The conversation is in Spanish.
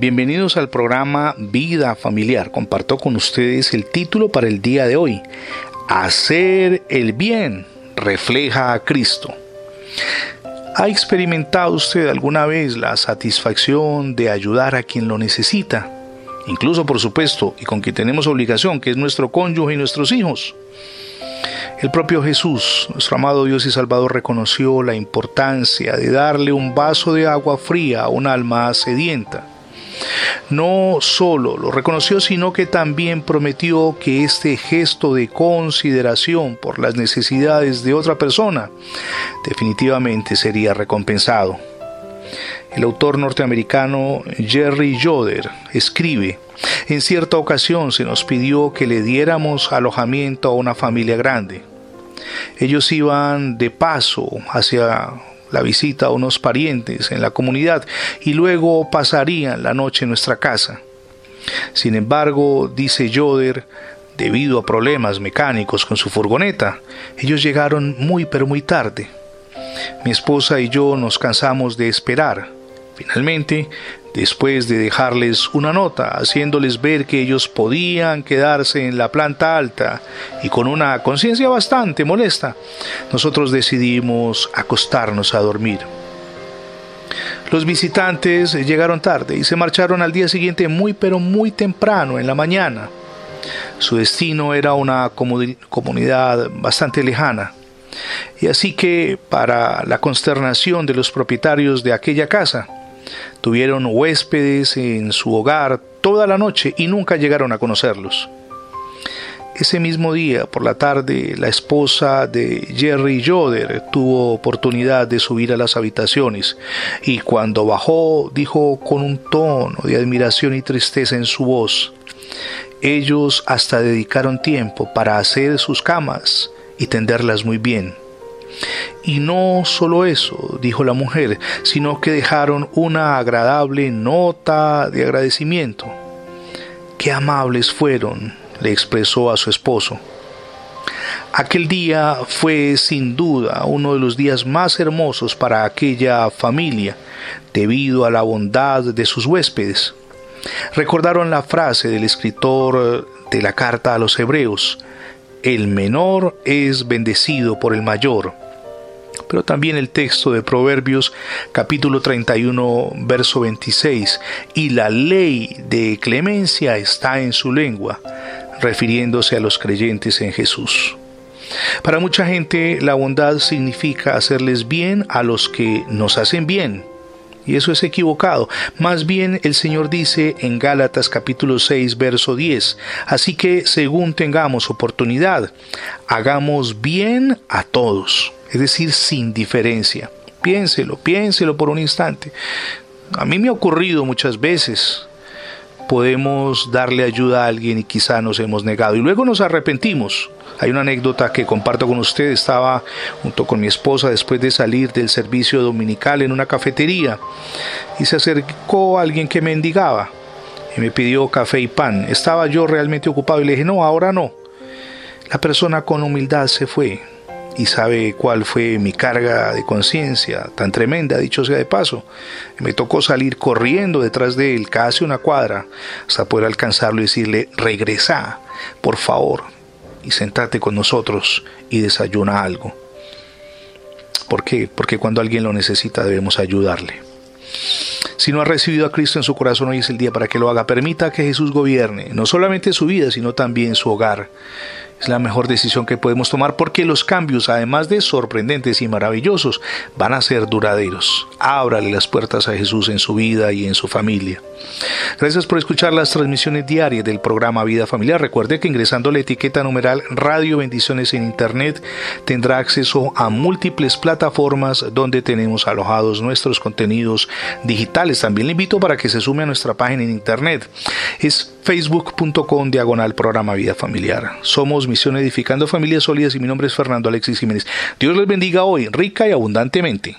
Bienvenidos al programa Vida Familiar. Comparto con ustedes el título para el día de hoy. Hacer el bien refleja a Cristo. ¿Ha experimentado usted alguna vez la satisfacción de ayudar a quien lo necesita? Incluso, por supuesto, y con quien tenemos obligación, que es nuestro cónyuge y nuestros hijos. El propio Jesús, nuestro amado Dios y Salvador, reconoció la importancia de darle un vaso de agua fría a un alma sedienta. No solo lo reconoció, sino que también prometió que este gesto de consideración por las necesidades de otra persona definitivamente sería recompensado. El autor norteamericano Jerry Yoder escribe, en cierta ocasión se nos pidió que le diéramos alojamiento a una familia grande. Ellos iban de paso hacia la visita a unos parientes en la comunidad y luego pasarían la noche en nuestra casa. Sin embargo, dice Yoder, debido a problemas mecánicos con su furgoneta, ellos llegaron muy pero muy tarde. Mi esposa y yo nos cansamos de esperar. Finalmente, después de dejarles una nota haciéndoles ver que ellos podían quedarse en la planta alta y con una conciencia bastante molesta, nosotros decidimos acostarnos a dormir. Los visitantes llegaron tarde y se marcharon al día siguiente muy pero muy temprano en la mañana. Su destino era una comunidad bastante lejana. Y así que, para la consternación de los propietarios de aquella casa, Tuvieron huéspedes en su hogar toda la noche y nunca llegaron a conocerlos. Ese mismo día, por la tarde, la esposa de Jerry Yoder tuvo oportunidad de subir a las habitaciones y cuando bajó dijo con un tono de admiración y tristeza en su voz, ellos hasta dedicaron tiempo para hacer sus camas y tenderlas muy bien. Y no solo eso, dijo la mujer, sino que dejaron una agradable nota de agradecimiento. Qué amables fueron, le expresó a su esposo. Aquel día fue sin duda uno de los días más hermosos para aquella familia, debido a la bondad de sus huéspedes. Recordaron la frase del escritor de la carta a los hebreos, el menor es bendecido por el mayor pero también el texto de Proverbios capítulo 31 verso 26, y la ley de clemencia está en su lengua, refiriéndose a los creyentes en Jesús. Para mucha gente la bondad significa hacerles bien a los que nos hacen bien. Y eso es equivocado. Más bien el Señor dice en Gálatas capítulo 6 verso 10, así que según tengamos oportunidad, hagamos bien a todos es decir, sin diferencia. Piénselo, piénselo por un instante. A mí me ha ocurrido muchas veces. Podemos darle ayuda a alguien y quizá nos hemos negado y luego nos arrepentimos. Hay una anécdota que comparto con usted. Estaba junto con mi esposa después de salir del servicio dominical en una cafetería y se acercó alguien que mendigaba y me pidió café y pan. Estaba yo realmente ocupado y le dije, no, ahora no. La persona con humildad se fue y sabe cuál fue mi carga de conciencia tan tremenda, dicho sea de paso. Me tocó salir corriendo detrás de él casi una cuadra hasta poder alcanzarlo y decirle, regresa, por favor, y sentate con nosotros y desayuna algo. ¿Por qué? Porque cuando alguien lo necesita debemos ayudarle. Si no ha recibido a Cristo en su corazón, hoy es el día para que lo haga. Permita que Jesús gobierne no solamente su vida, sino también su hogar. Es la mejor decisión que podemos tomar porque los cambios, además de sorprendentes y maravillosos, van a ser duraderos. Ábrale las puertas a Jesús en su vida y en su familia. Gracias por escuchar las transmisiones diarias del programa Vida Familiar. Recuerde que ingresando la etiqueta numeral Radio Bendiciones en Internet tendrá acceso a múltiples plataformas donde tenemos alojados nuestros contenidos digitales. También le invito para que se sume a nuestra página en Internet. Es facebook.com diagonal programa Vida Familiar. Somos Misión Edificando Familias Sólidas y mi nombre es Fernando Alexis Jiménez. Dios les bendiga hoy rica y abundantemente.